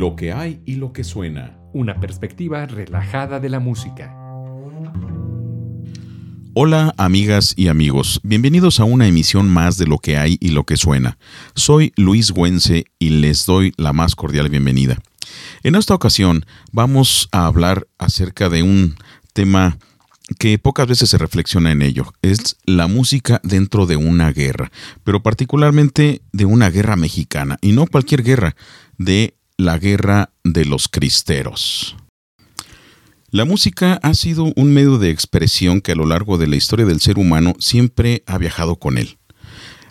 Lo que hay y lo que suena. Una perspectiva relajada de la música. Hola amigas y amigos, bienvenidos a una emisión más de Lo que hay y lo que suena. Soy Luis Güense y les doy la más cordial bienvenida. En esta ocasión vamos a hablar acerca de un tema que pocas veces se reflexiona en ello. Es la música dentro de una guerra, pero particularmente de una guerra mexicana, y no cualquier guerra, de la guerra de los cristeros. La música ha sido un medio de expresión que a lo largo de la historia del ser humano siempre ha viajado con él.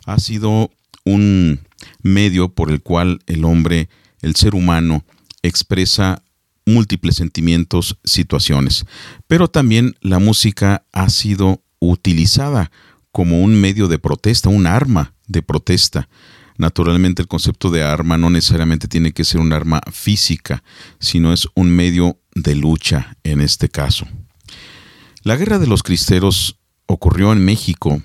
Ha sido un medio por el cual el hombre, el ser humano, expresa múltiples sentimientos, situaciones. Pero también la música ha sido utilizada como un medio de protesta, un arma de protesta. Naturalmente el concepto de arma no necesariamente tiene que ser un arma física, sino es un medio de lucha en este caso. La guerra de los cristeros ocurrió en México.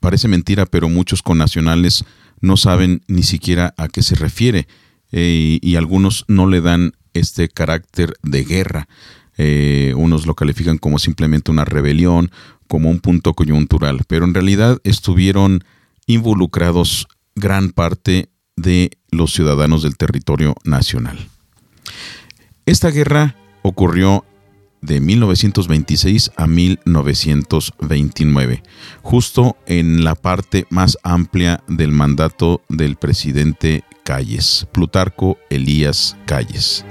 Parece mentira, pero muchos connacionales no saben ni siquiera a qué se refiere eh, y algunos no le dan este carácter de guerra. Eh, unos lo califican como simplemente una rebelión, como un punto coyuntural, pero en realidad estuvieron involucrados gran parte de los ciudadanos del territorio nacional. Esta guerra ocurrió de 1926 a 1929, justo en la parte más amplia del mandato del presidente Calles, Plutarco Elías Calles.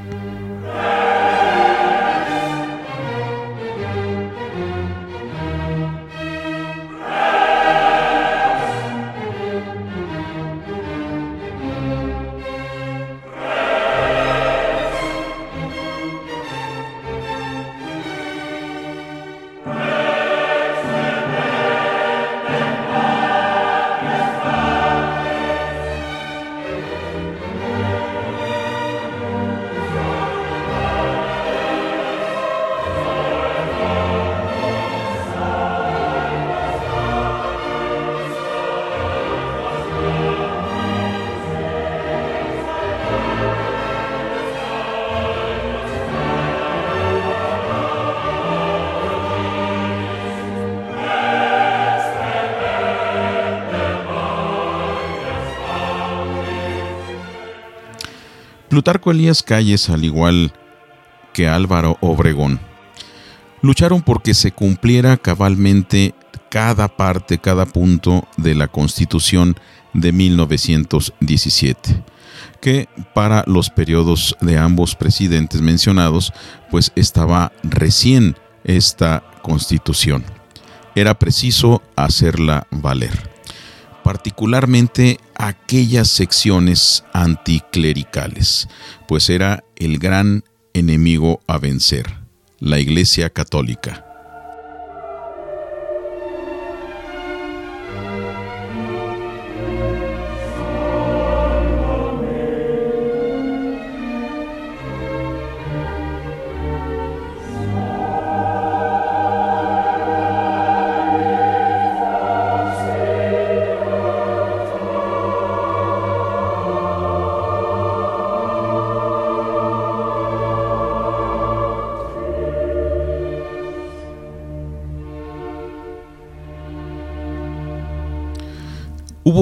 Plutarco Elías Calles, al igual que Álvaro Obregón, lucharon porque se cumpliera cabalmente cada parte, cada punto de la Constitución de 1917, que para los periodos de ambos presidentes mencionados, pues estaba recién esta Constitución. Era preciso hacerla valer particularmente aquellas secciones anticlericales, pues era el gran enemigo a vencer, la Iglesia Católica.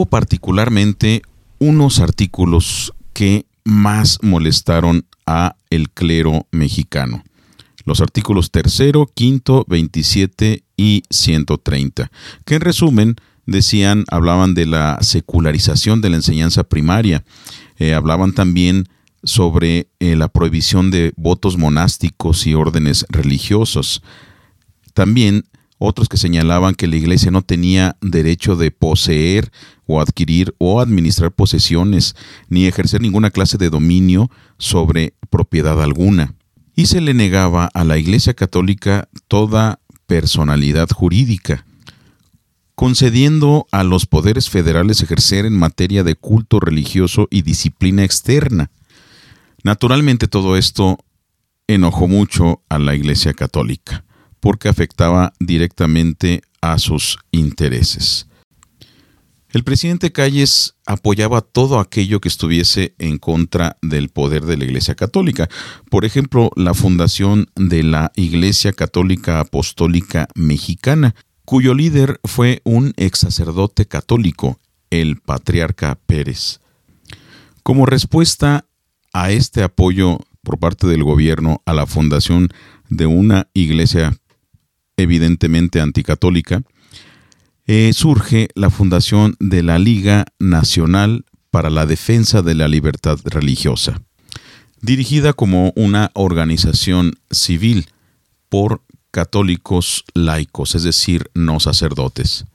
Particularmente unos artículos que más molestaron a el clero mexicano. Los artículos tercero, quinto, 27 y 130, que en resumen decían, hablaban de la secularización de la enseñanza primaria, eh, hablaban también sobre eh, la prohibición de votos monásticos y órdenes religiosos. También otros que señalaban que la iglesia no tenía derecho de poseer o adquirir o administrar posesiones, ni ejercer ninguna clase de dominio sobre propiedad alguna. Y se le negaba a la Iglesia Católica toda personalidad jurídica, concediendo a los poderes federales ejercer en materia de culto religioso y disciplina externa. Naturalmente todo esto enojó mucho a la Iglesia Católica porque afectaba directamente a sus intereses. El presidente Calles apoyaba todo aquello que estuviese en contra del poder de la Iglesia Católica. Por ejemplo, la fundación de la Iglesia Católica Apostólica Mexicana, cuyo líder fue un ex sacerdote católico, el patriarca Pérez. Como respuesta a este apoyo por parte del gobierno a la fundación de una iglesia evidentemente anticatólica, eh, surge la fundación de la Liga Nacional para la Defensa de la Libertad Religiosa, dirigida como una organización civil por católicos laicos, es decir, no sacerdotes.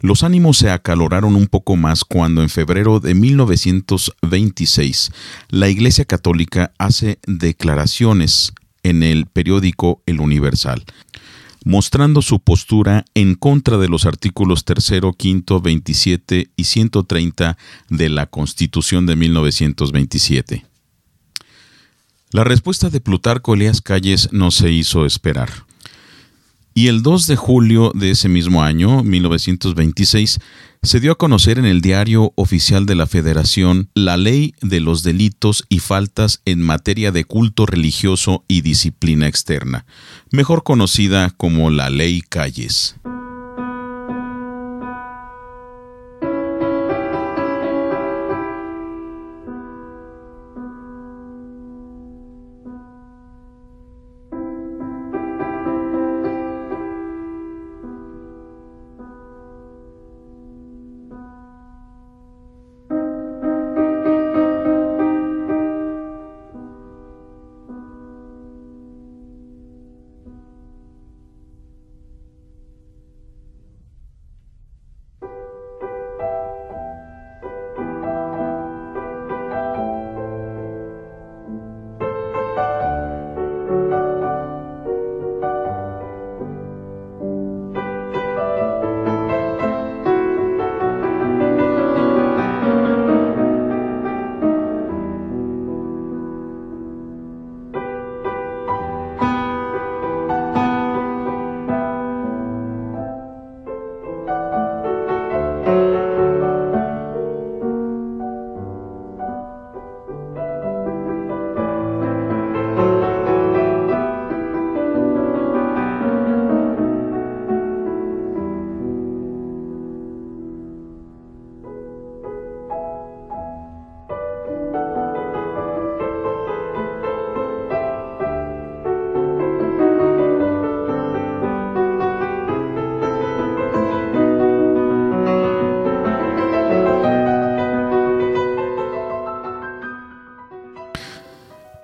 Los ánimos se acaloraron un poco más cuando en febrero de 1926 la Iglesia Católica hace declaraciones en el periódico El Universal, mostrando su postura en contra de los artículos 3, 5, 27 y 130 de la Constitución de 1927. La respuesta de Plutarco Elías Calles no se hizo esperar. Y el 2 de julio de ese mismo año, 1926, se dio a conocer en el diario oficial de la Federación la ley de los delitos y faltas en materia de culto religioso y disciplina externa, mejor conocida como la Ley Calles.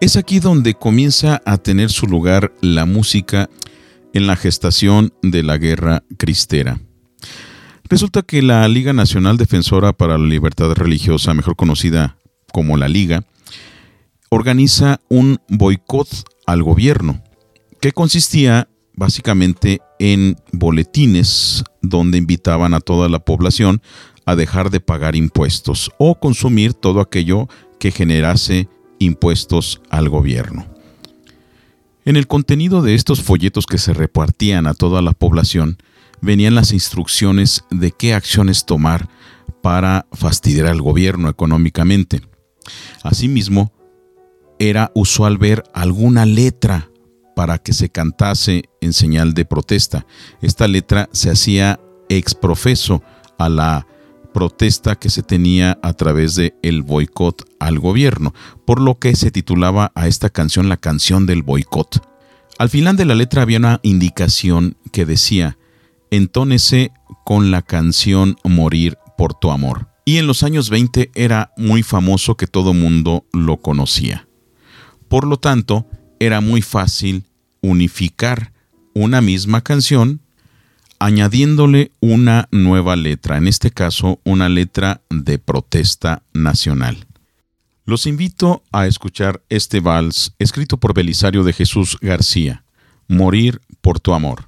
Es aquí donde comienza a tener su lugar la música en la gestación de la guerra cristera. Resulta que la Liga Nacional Defensora para la Libertad Religiosa, mejor conocida como la Liga, organiza un boicot al gobierno, que consistía básicamente en boletines donde invitaban a toda la población a dejar de pagar impuestos o consumir todo aquello que generase impuestos al gobierno. En el contenido de estos folletos que se repartían a toda la población venían las instrucciones de qué acciones tomar para fastidiar al gobierno económicamente. Asimismo, era usual ver alguna letra para que se cantase en señal de protesta. Esta letra se hacía exprofeso a la protesta que se tenía a través de el boicot al gobierno, por lo que se titulaba a esta canción la canción del boicot. Al final de la letra había una indicación que decía, entónese con la canción Morir por tu amor. Y en los años 20 era muy famoso que todo mundo lo conocía. Por lo tanto, era muy fácil unificar una misma canción añadiéndole una nueva letra, en este caso una letra de protesta nacional. Los invito a escuchar este vals escrito por Belisario de Jesús García, Morir por tu amor.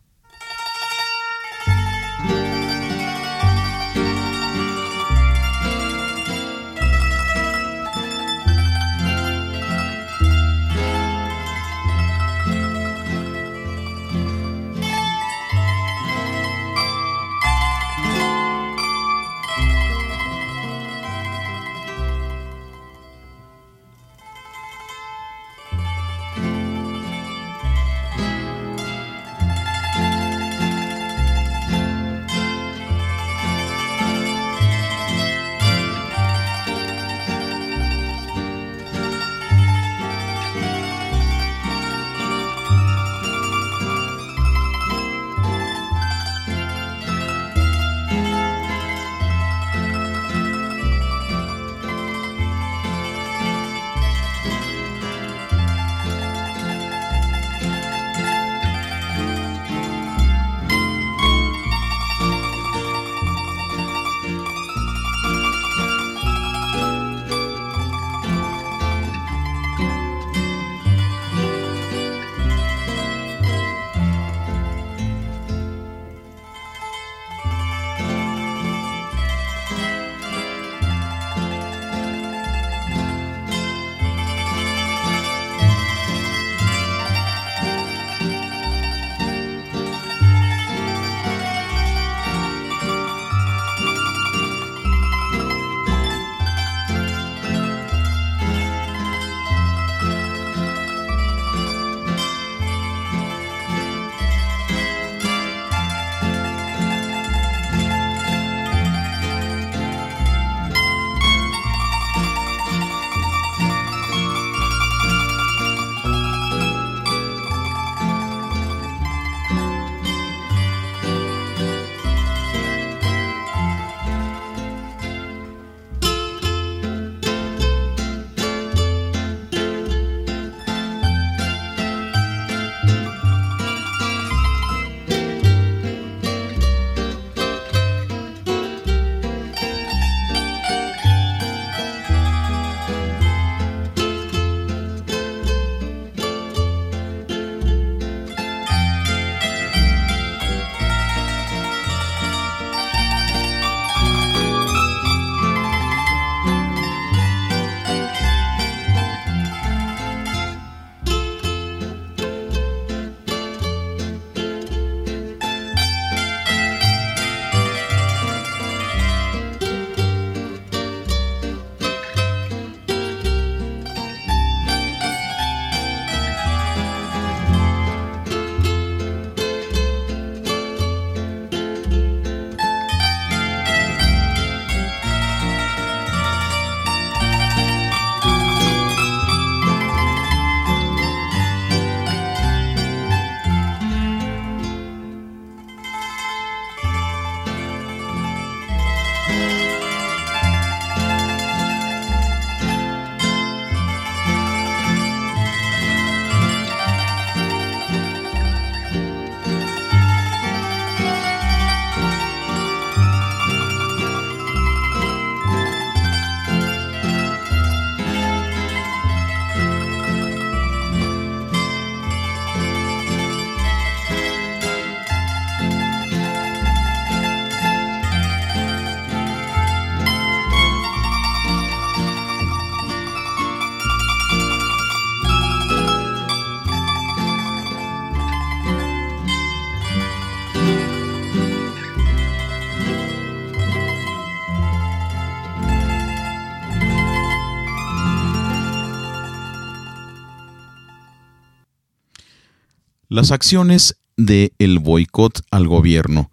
Las acciones del el boicot al gobierno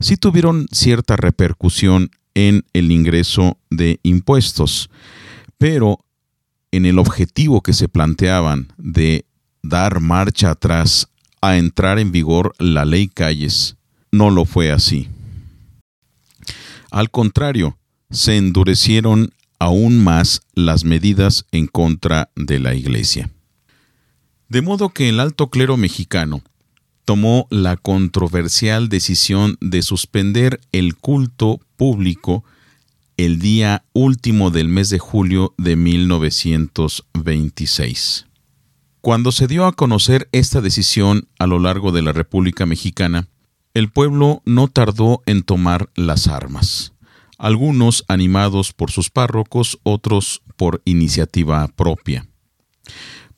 sí tuvieron cierta repercusión en el ingreso de impuestos, pero en el objetivo que se planteaban de dar marcha atrás a entrar en vigor la ley Calles, no lo fue así. Al contrario, se endurecieron aún más las medidas en contra de la Iglesia. De modo que el alto clero mexicano tomó la controversial decisión de suspender el culto público el día último del mes de julio de 1926. Cuando se dio a conocer esta decisión a lo largo de la República Mexicana, el pueblo no tardó en tomar las armas, algunos animados por sus párrocos, otros por iniciativa propia,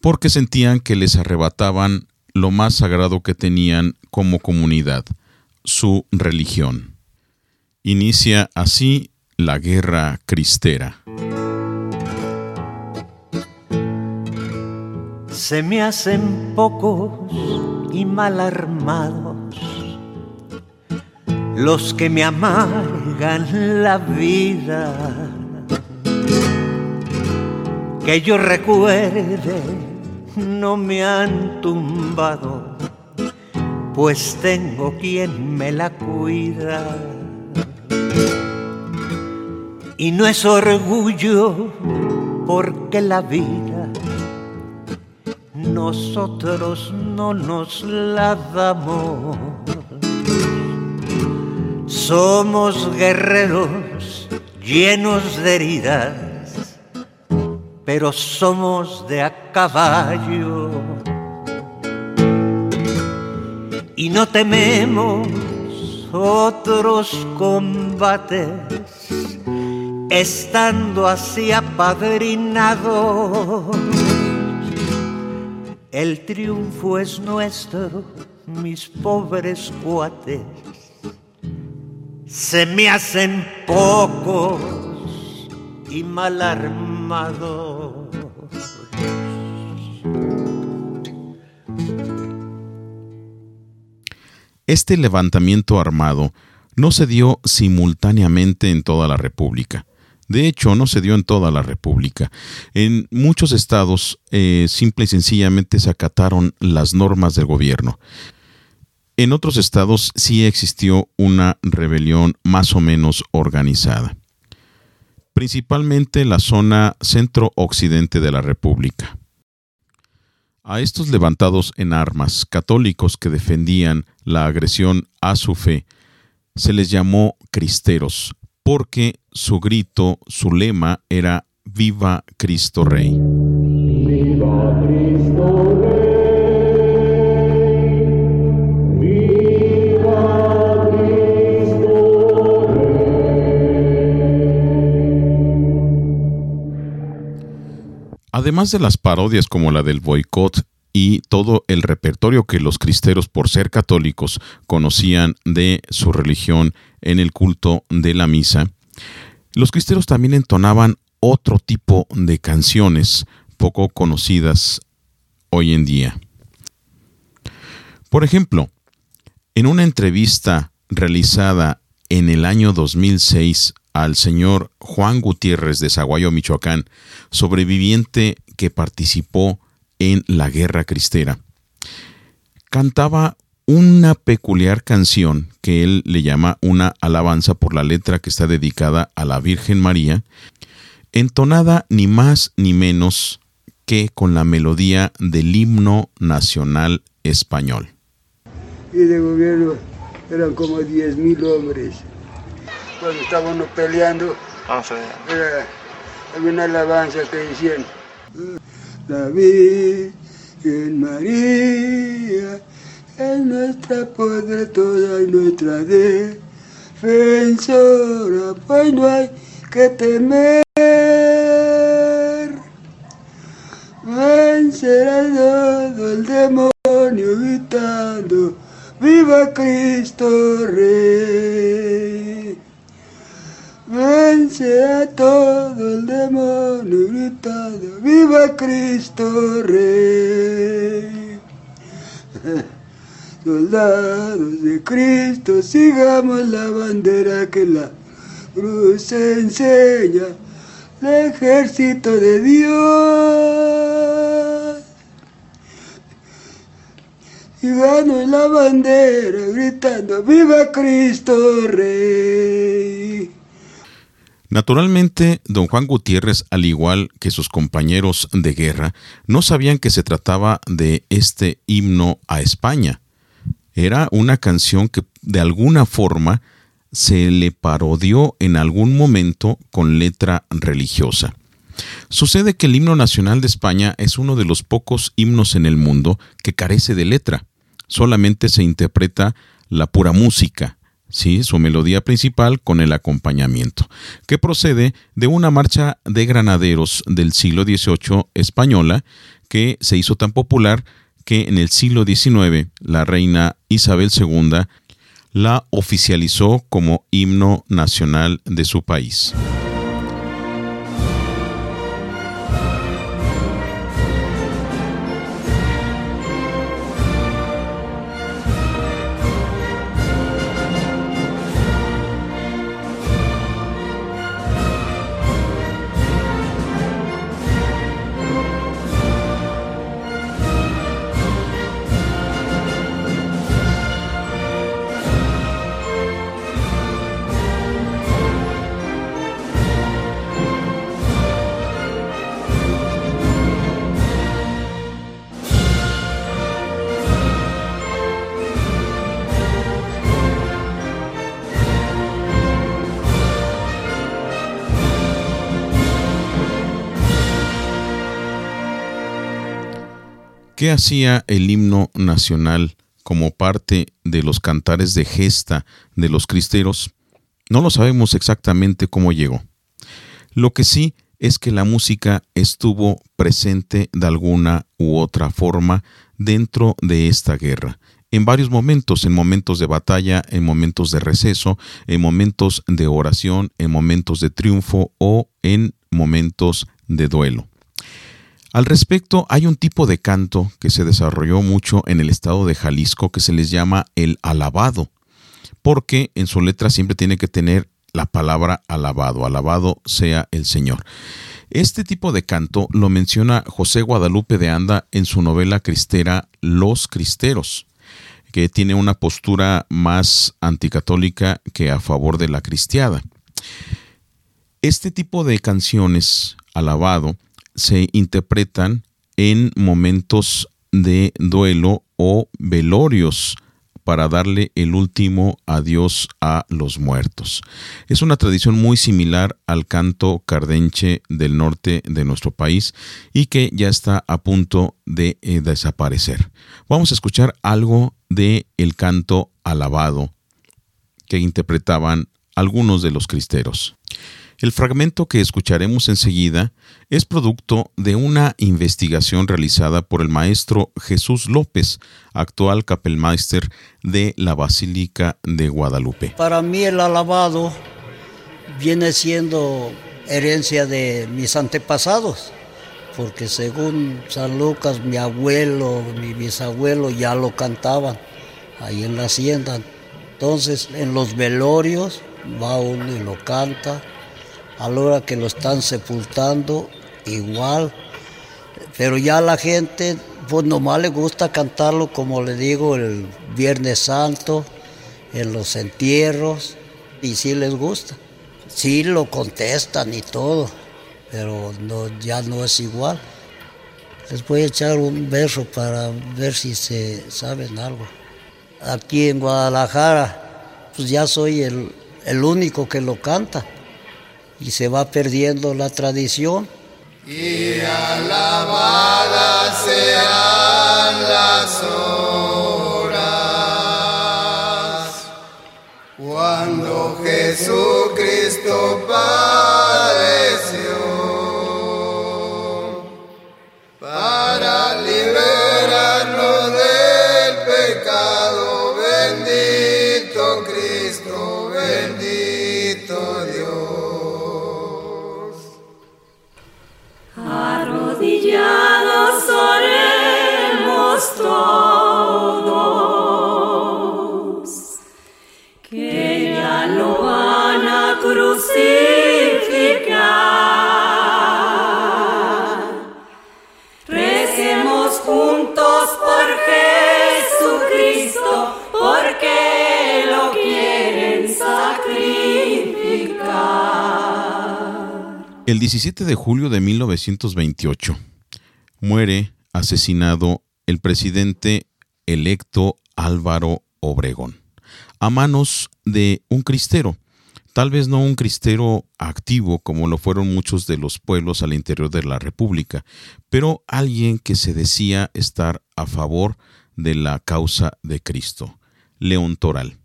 porque sentían que les arrebataban lo más sagrado que tenían como comunidad, su religión. Inicia así la guerra cristera. Se me hacen pocos y mal armados los que me amargan la vida. Que yo recuerde no me han tumbado, pues tengo quien me la cuida. Y no es orgullo porque la vida nosotros no nos la damos. Somos guerreros llenos de heridas pero somos de a caballo. Y no tememos otros combates, estando así apadrinados. El triunfo es nuestro, mis pobres cuates. Se me hacen pocos y mal armados. Este levantamiento armado no se dio simultáneamente en toda la República. De hecho, no se dio en toda la República. En muchos estados eh, simple y sencillamente se acataron las normas del gobierno. En otros estados sí existió una rebelión más o menos organizada. Principalmente la zona centro-occidente de la República. A estos levantados en armas católicos que defendían la agresión a su fe se les llamó cristeros, porque su grito, su lema era Viva Cristo Rey. Viva Cristo Además de las parodias como la del boicot y todo el repertorio que los cristeros, por ser católicos, conocían de su religión en el culto de la misa, los cristeros también entonaban otro tipo de canciones poco conocidas hoy en día. Por ejemplo, en una entrevista realizada en el año 2006 al señor Juan Gutiérrez de Zaguayo, Michoacán, sobreviviente que participó en la Guerra Cristera. Cantaba una peculiar canción que él le llama una alabanza por la letra que está dedicada a la Virgen María, entonada ni más ni menos que con la melodía del himno nacional español. Y de gobierno eran como 10.000 hombres cuando estábamos peleando, era, había una alabanza que decían, la Virgen María es nuestra poder toda y nuestra defensora, pues no hay que temer. Vencerá todo el demonio gritando, viva Cristo Rey. Vence a todo el demonio gritando, ¡Viva Cristo Rey! Soldados de Cristo, sigamos la bandera que la cruz enseña, el ejército de Dios. Gano la bandera gritando, ¡Viva Cristo Rey! Naturalmente, don Juan Gutiérrez, al igual que sus compañeros de guerra, no sabían que se trataba de este himno a España. Era una canción que de alguna forma se le parodió en algún momento con letra religiosa. Sucede que el himno nacional de España es uno de los pocos himnos en el mundo que carece de letra. Solamente se interpreta la pura música, ¿sí? su melodía principal con el acompañamiento, que procede de una marcha de granaderos del siglo XVIII española que se hizo tan popular que en el siglo XIX la reina Isabel II la oficializó como himno nacional de su país. ¿Qué hacía el himno nacional como parte de los cantares de gesta de los cristeros? No lo sabemos exactamente cómo llegó. Lo que sí es que la música estuvo presente de alguna u otra forma dentro de esta guerra, en varios momentos, en momentos de batalla, en momentos de receso, en momentos de oración, en momentos de triunfo o en momentos de duelo. Al respecto, hay un tipo de canto que se desarrolló mucho en el estado de Jalisco que se les llama el alabado, porque en su letra siempre tiene que tener la palabra alabado, alabado sea el Señor. Este tipo de canto lo menciona José Guadalupe de Anda en su novela cristera Los Cristeros, que tiene una postura más anticatólica que a favor de la cristiada. Este tipo de canciones, alabado, se interpretan en momentos de duelo o velorios para darle el último adiós a los muertos. Es una tradición muy similar al canto cardenche del norte de nuestro país y que ya está a punto de eh, desaparecer. Vamos a escuchar algo de el canto alabado que interpretaban algunos de los cristeros. El fragmento que escucharemos enseguida es producto de una investigación realizada por el maestro Jesús López, actual capelmeister de la Basílica de Guadalupe. Para mí el alabado viene siendo herencia de mis antepasados, porque según San Lucas, mi abuelo, mi bisabuelo ya lo cantaban ahí en la hacienda. Entonces, en los velorios va uno y lo canta a la hora que lo están sepultando, igual. Pero ya la gente, pues nomás le gusta cantarlo, como le digo, el Viernes Santo, en los entierros, y sí les gusta. Sí lo contestan y todo, pero no, ya no es igual. Les voy a echar un verso para ver si se saben algo. Aquí en Guadalajara, pues ya soy el, el único que lo canta y se va perdiendo la tradición. Y alabadas sean las horas cuando Jesucristo padeció El 17 de julio de 1928 muere asesinado el presidente electo Álvaro Obregón a manos de un cristero. Tal vez no un cristero activo como lo fueron muchos de los pueblos al interior de la República, pero alguien que se decía estar a favor de la causa de Cristo, León Toral.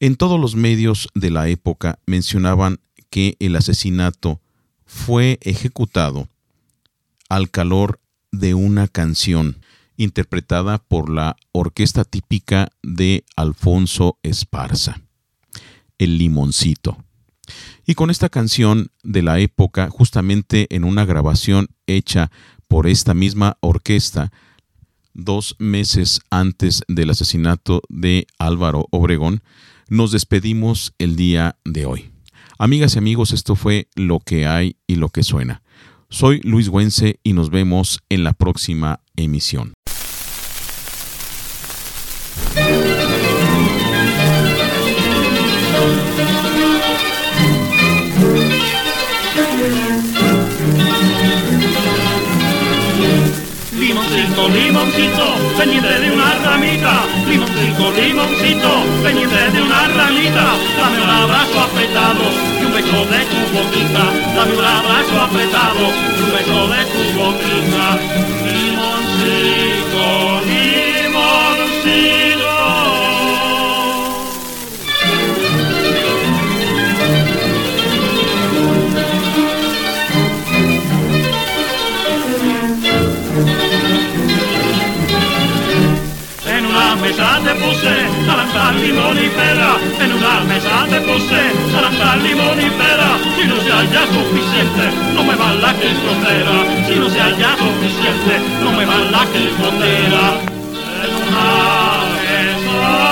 En todos los medios de la época mencionaban que el asesinato fue ejecutado al calor de una canción interpretada por la orquesta típica de Alfonso Esparza, El Limoncito. Y con esta canción de la época, justamente en una grabación hecha por esta misma orquesta, dos meses antes del asesinato de Álvaro Obregón, nos despedimos el día de hoy. Amigas y amigos, esto fue lo que hay y lo que suena. Soy Luis Güense y nos vemos en la próxima emisión. Limoncito, limoncito, pendiente de una ramita. Limoncito, limoncito, pendiente de una ramita. Dame un abrazo apretado y un beso de tu boquita. Dame un abrazo apretado y un beso de tu boquita. Limoncito, una mesa te puse naranja, limón y pera. En una mesa te puse naranja, limón y pera. Si no se halla suficiente, no me va la quisotera. Si no se halla suficiente, no me va la quisotera. En una mesa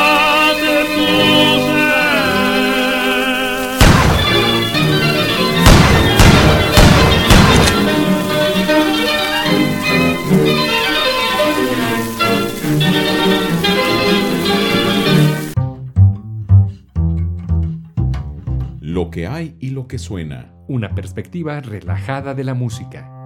que suena. Una perspectiva relajada de la música.